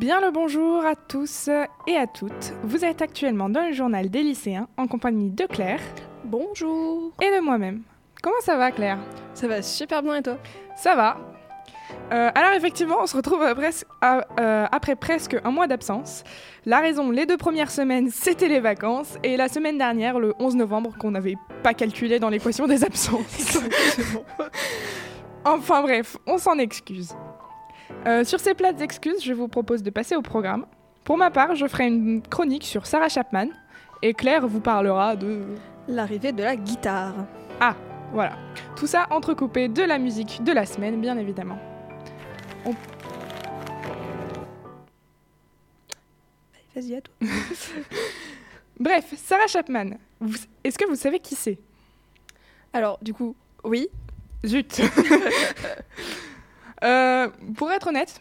Bien le bonjour à tous et à toutes. Vous êtes actuellement dans le journal des lycéens en compagnie de Claire. Bonjour. Et de moi-même. Comment ça va Claire? Ça va super bien et toi? Ça va. Euh, alors effectivement, on se retrouve euh, après presque un mois d'absence. La raison, les deux premières semaines, c'était les vacances. Et la semaine dernière, le 11 novembre, qu'on n'avait pas calculé dans l'équation des absences. enfin bref, on s'en excuse. Euh, sur ces plates excuses, je vous propose de passer au programme. Pour ma part, je ferai une chronique sur Sarah Chapman. Et Claire vous parlera de... L'arrivée de la guitare. Ah, voilà. Tout ça entrecoupé de la musique de la semaine, bien évidemment. Vas-y, à toi. Bref, Sarah Chapman, est-ce que vous savez qui c'est? Alors, du coup, oui. Zut euh, Pour être honnête,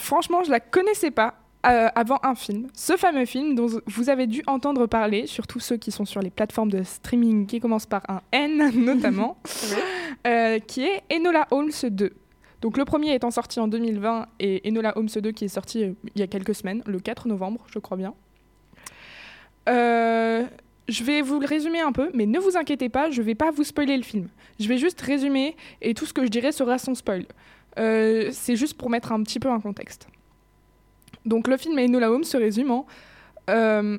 franchement, je la connaissais pas euh, avant un film. Ce fameux film dont vous avez dû entendre parler, surtout ceux qui sont sur les plateformes de streaming qui commencent par un N notamment, euh, qui est Enola Holmes 2. Donc le premier étant sorti en 2020 et Enola Holmes 2 qui est sorti il y a quelques semaines, le 4 novembre, je crois bien. Euh, je vais vous le résumer un peu, mais ne vous inquiétez pas, je ne vais pas vous spoiler le film. Je vais juste résumer et tout ce que je dirai sera sans spoil. Euh, c'est juste pour mettre un petit peu un contexte. Donc le film Enola Holmes se résume en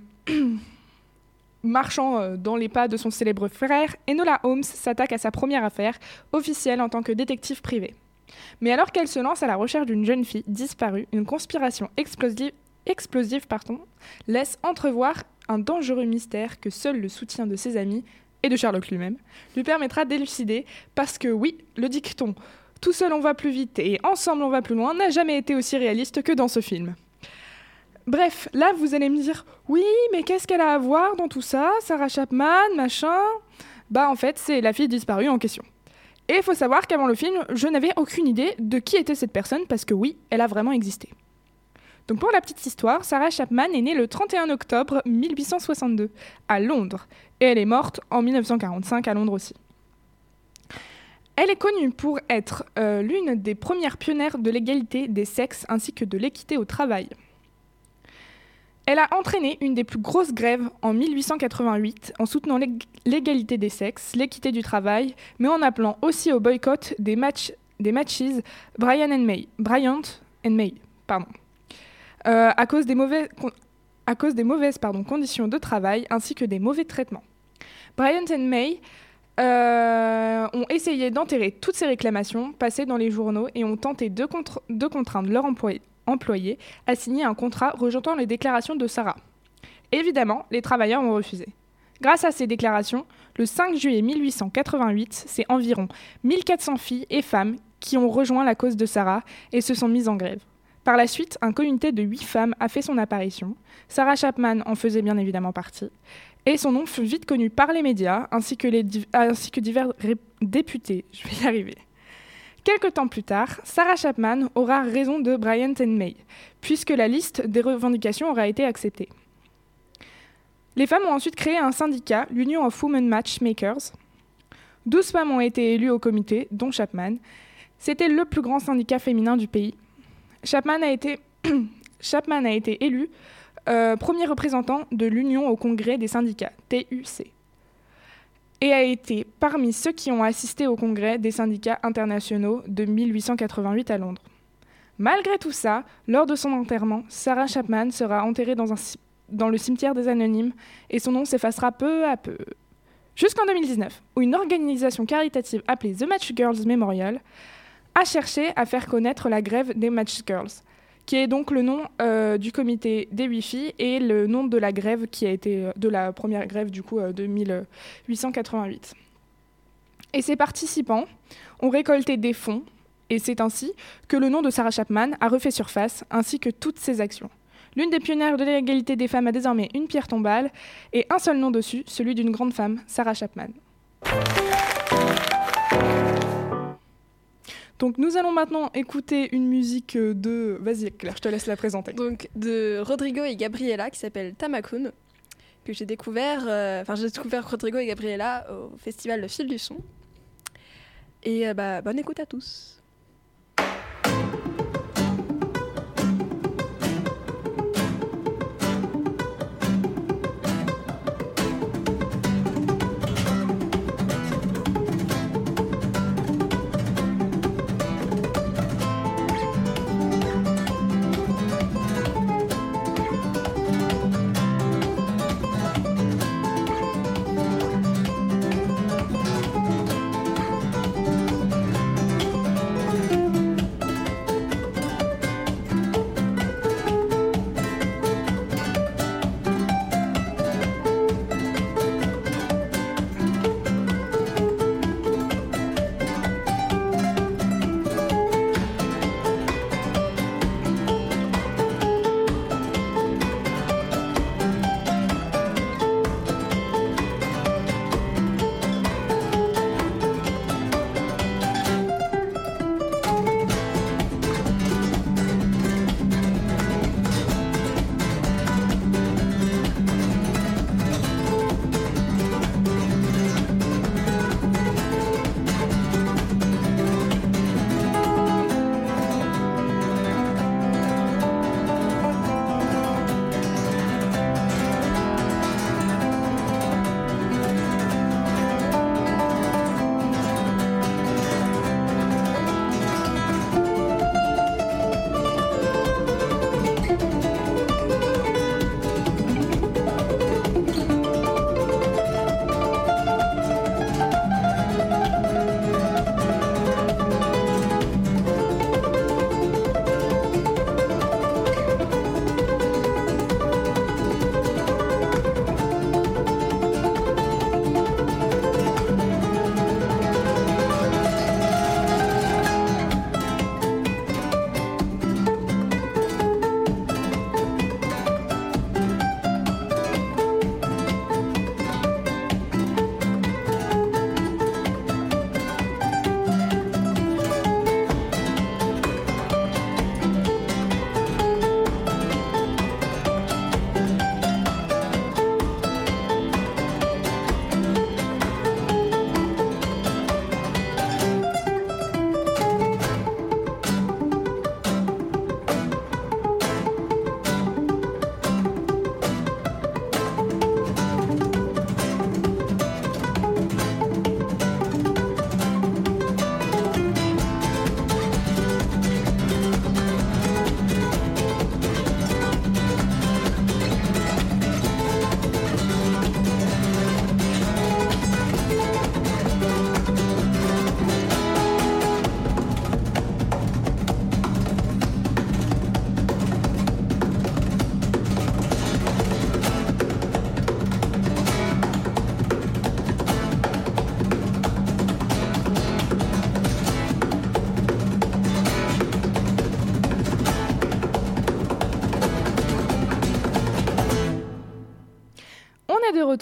marchant dans les pas de son célèbre frère, Enola Holmes s'attaque à sa première affaire officielle en tant que détective privé. Mais alors qu'elle se lance à la recherche d'une jeune fille disparue, une conspiration explosive, laisse entrevoir un dangereux mystère que seul le soutien de ses amis et de Sherlock lui-même lui permettra d'élucider parce que oui, le dicton tout seul on va plus vite et ensemble on va plus loin n'a jamais été aussi réaliste que dans ce film. Bref, là vous allez me dire oui, mais qu'est-ce qu'elle a à voir dans tout ça Sarah Chapman, machin? Bah en fait, c'est la fille disparue en question. Et il faut savoir qu'avant le film, je n'avais aucune idée de qui était cette personne parce que oui, elle a vraiment existé. Donc pour la petite histoire, Sarah Chapman est née le 31 octobre 1862 à Londres et elle est morte en 1945 à Londres aussi. Elle est connue pour être euh, l'une des premières pionnières de l'égalité des sexes ainsi que de l'équité au travail. Elle a entraîné une des plus grosses grèves en 1888 en soutenant l'égalité des sexes, l'équité du travail, mais en appelant aussi au boycott des, matchs des matches Brian and May, Bryant and May, pardon, euh, à cause des, mauvais, à cause des mauvaises pardon, conditions de travail ainsi que des mauvais traitements. Bryant and May euh, ont essayé d'enterrer toutes ces réclamations passées dans les journaux et ont tenté de, contraindre leurs employés employé a signé un contrat rejetant les déclarations de Sarah. Évidemment, les travailleurs ont refusé. Grâce à ces déclarations, le 5 juillet 1888, c'est environ 1400 filles et femmes qui ont rejoint la cause de Sarah et se sont mises en grève. Par la suite, un comité de huit femmes a fait son apparition. Sarah Chapman en faisait bien évidemment partie. Et son nom fut vite connu par les médias ainsi que, divers députés. Je vais y arriver. Quelque temps plus tard, Sarah Chapman aura raison de Bryant and May, puisque la liste des revendications aura été acceptée. Les femmes ont ensuite créé un syndicat, l'Union of Women Matchmakers. Douze femmes ont été élues au comité, dont Chapman. C'était le plus grand syndicat féminin du pays. Chapman a été, Chapman élu euh, premier représentant de l'Union au congrès des syndicats, TUC et a été parmi ceux qui ont assisté au congrès des syndicats internationaux de 1888 à Londres. Malgré tout ça, lors de son enterrement, Sarah Chapman sera enterrée dans, dans le cimetière des Anonymes et son nom s'effacera peu à peu. Jusqu'en 2019, où une organisation caritative appelée The Match Girls Memorial a cherché à faire connaître la grève des Match Girls, qui est donc le nom euh, du comité des Wi-Fi et le nom de la grève qui a été euh, de la première grève du coup euh, de 1888. Et ces participants ont récolté des fonds et c'est ainsi que le nom de Sarah Chapman a refait surface ainsi que toutes ses actions. L'une des pionnières de l'égalité des femmes a désormais une pierre tombale et un seul nom dessus, celui d'une grande femme, Sarah Chapman. Donc nous allons maintenant écouter une musique de... Vas-y Claire, je te laisse la présenter. Donc de Rodrigo et Gabriela qui s'appelle Tamakun, que j'ai découvert... Euh, enfin j'ai découvert Rodrigo et Gabriela au festival Le Fil du Son. Et euh, bah, bonne écoute à tous.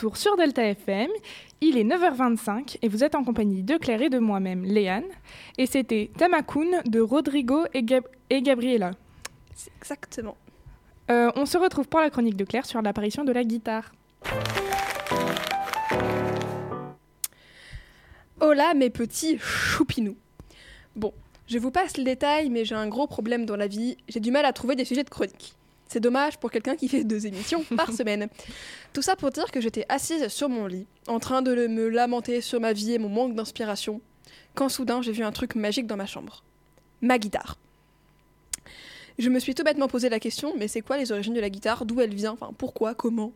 Retour sur Delta FM. Il est 9h25 et vous êtes en compagnie de Claire et de moi-même, Léane. Et c'était Tamakun de Rodrigo et, Gab- et Gabriela. Exactement. Euh, on se retrouve pour la chronique de Claire sur l'apparition de la guitare. Hola mes petits choupinous. Bon, je vous passe le détail, mais j'ai un gros problème dans la vie. J'ai du mal à trouver des sujets de chronique. C'est dommage pour quelqu'un qui fait deux émissions par semaine. Tout ça pour dire que j'étais assise sur mon lit, en train de me lamenter sur ma vie et mon manque d'inspiration, quand soudain j'ai vu un truc magique dans ma chambre. Ma guitare. Je me suis tout bêtement posé la question, mais c'est quoi les origines de la guitare? D'où elle vient? Enfin, pourquoi? Comment?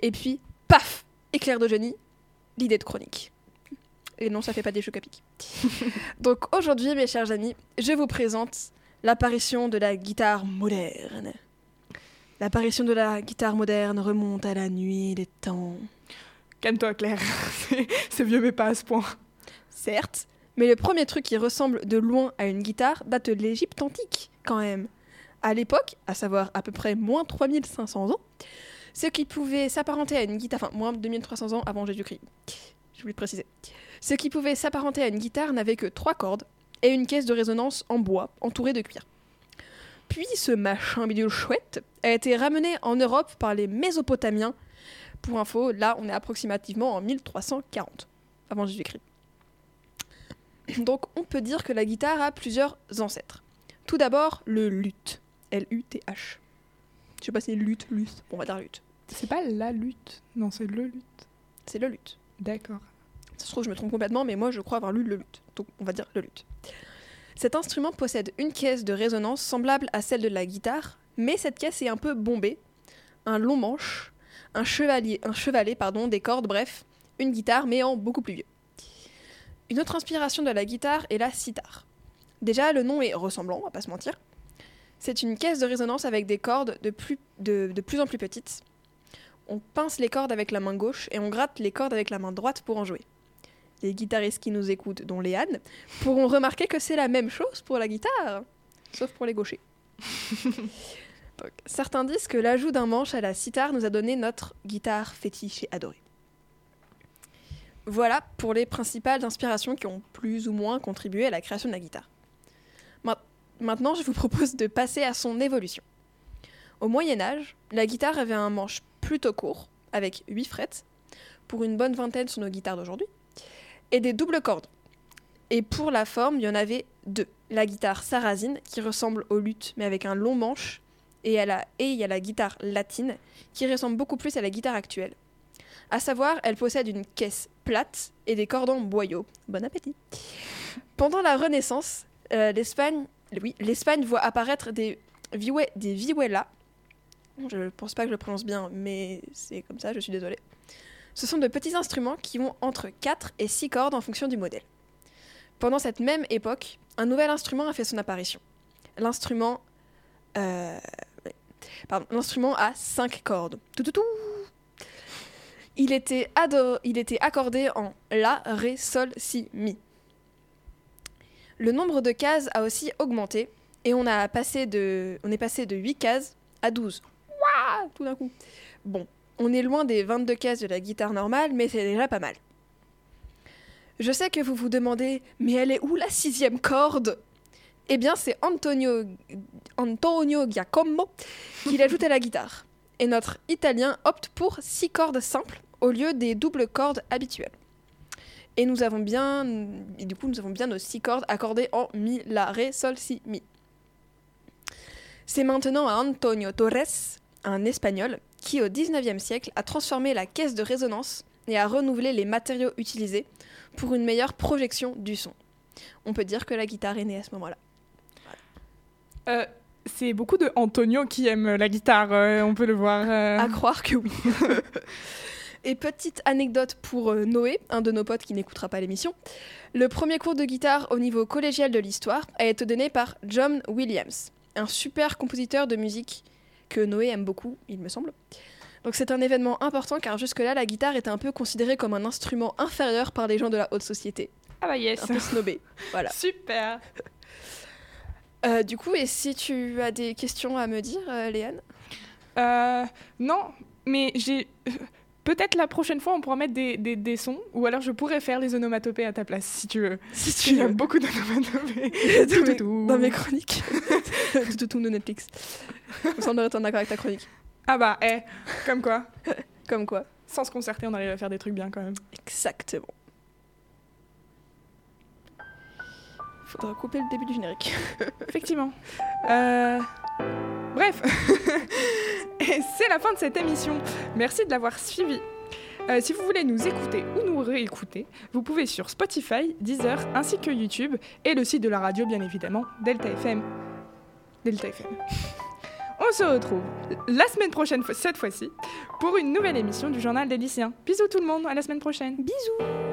Et puis, paf Éclair de génie, l'idée de chronique. Et non, ça fait pas des chocs à pic. Donc aujourd'hui, mes chers amis, je vous présente l'apparition de la guitare moderne. L'apparition de la guitare moderne remonte à la nuit des temps. Calme-toi, Claire. C'est- vieux, mais pas à ce point. Certes, mais le premier truc qui ressemble de loin à une guitare date de l'Égypte antique, quand même. À l'époque, à savoir à peu près moins 3500 ans, ce qui pouvait s'apparenter à une guitare, enfin moins 2300 ans avant Jésus-Christ, je voulais préciser. Ce qui pouvait s'apparenter à une guitare n'avait que trois cordes et une caisse de résonance en bois entourée de cuir. Puis ce machin bidule chouette a été ramené en Europe par les Mésopotamiens. Pour info, là on est approximativement en 1340 avant Jésus-Christ. Donc on peut dire que la guitare a plusieurs ancêtres. Tout d'abord le luth, L-U-T-H. Je sais pas si c'est luth, luth, bon, on va dire luth. C'est pas la lutte. Non, c'est le lutte. C'est le luth. D'accord. Ça se trouve, je me trompe complètement, mais moi je crois avoir lu le luth. Donc on va dire le luth. Cet instrument possède une caisse de résonance semblable à celle de la guitare, mais cette caisse est un peu bombée, un long manche, un chevalet, pardon, des cordes, bref, une guitare, mais en beaucoup plus vieux. Une autre inspiration de la guitare est la sitar. Déjà, le nom est ressemblant, on va pas se mentir. C'est une caisse de résonance avec des cordes de plus en plus petites. On pince les cordes avec la main gauche et on gratte les cordes avec la main droite pour en jouer. Les guitaristes qui nous écoutent, dont Léane, pourront remarquer que c'est la même chose pour la guitare, sauf pour les gauchers. Donc, certains disent que l'ajout d'un manche à la sitar nous a donné notre guitare fétiche et adorée. Voilà pour les principales inspirations qui ont plus ou moins contribué à la création de la guitare. Ma- Maintenant, je vous propose de passer à son évolution. Au Moyen Âge, la guitare avait un manche plutôt court, avec 8 frettes, pour une bonne vingtaine sur nos guitares d'aujourd'hui, et des doubles cordes. Et pour la forme, il y en avait deux. La guitare sarrasine, qui ressemble au luth, mais avec un long manche, et, et il y a la guitare latine, qui ressemble beaucoup plus à la guitare actuelle. À savoir, elle possède une caisse plate et des cordons boyaux. Bon appétit. Pendant la Renaissance, euh, l'Espagne, oui, l'Espagne voit apparaître des, viue- des vihuelas. Je pense pas que je le prononce bien, mais c'est comme ça, je suis désolée. Ce sont de petits instruments qui ont entre 4 et 6 cordes en fonction du modèle. Pendant cette même époque, un nouvel instrument a fait son apparition. L'instrument. euh, pardon, l'instrument a 5 cordes. Il était, il était accordé en La, Ré, Sol, Si, Mi. Le nombre de cases a aussi augmenté et on est passé de 8 cases à 12. Waouh Tout d'un coup. Bon, on est loin des 22 cases de la guitare normale, mais c'est déjà pas mal. Je sais que vous vous demandez, mais elle est où la sixième corde? Eh bien, c'est Antonio, Antonio Giacomo qui l'ajoute à la guitare. Et notre italien opte pour six cordes simples au lieu des doubles cordes habituelles. Et nous avons bien, du coup, nous avons bien nos six cordes accordées en mi, la, ré, sol, si, mi. C'est maintenant à Antonio Torres, un espagnol, qui au 19e siècle a transformé la caisse de résonance et a renouvelé les matériaux utilisés pour une meilleure projection du son. On peut dire que la guitare est née à ce moment-là. Euh, c'est beaucoup de Antonio qui aime la guitare, euh, on peut le voir. euh. À croire que oui. Et petite anecdote pour Noé, un de nos potes qui n'écoutera pas l'émission. Le premier cours de guitare au niveau collégial de l'histoire a été donné par John Williams, un super compositeur de musique que Noé aime beaucoup, il me semble. Donc c'est un événement important car jusque-là, la guitare était un peu considérée comme un instrument inférieur par les gens de la haute société. Ah bah yes. Un peu snobé. Voilà. Super. Euh, du coup, et si tu as des questions à me dire, euh, Léane? Euh, non, mais j'ai. Peut-être la prochaine fois, on pourra mettre des, des, des sons, ou alors je pourrais faire les onomatopées à ta place, si tu veux. Si Tu as beaucoup d'onomatopées. dans, mes, dans mes chroniques. tout, tout de Netflix. On devrait être en accord avec ta chronique. Ah bah, eh, comme quoi. Comme quoi. Sans se concerter, on arrive à faire des trucs bien quand même. Exactement. Faudra couper le début du générique. Effectivement. Euh, Bref. C'est la fin de cette émission. Merci de l'avoir suivi. Euh, si vous voulez nous écouter ou nous réécouter, vous pouvez sur Spotify, Deezer ainsi que YouTube et le site de la radio bien évidemment, Delta FM. Delta FM. On se retrouve la semaine prochaine, cette fois-ci, pour une nouvelle émission du journal des lycéens. Bisous tout le monde, à la semaine prochaine. Bisous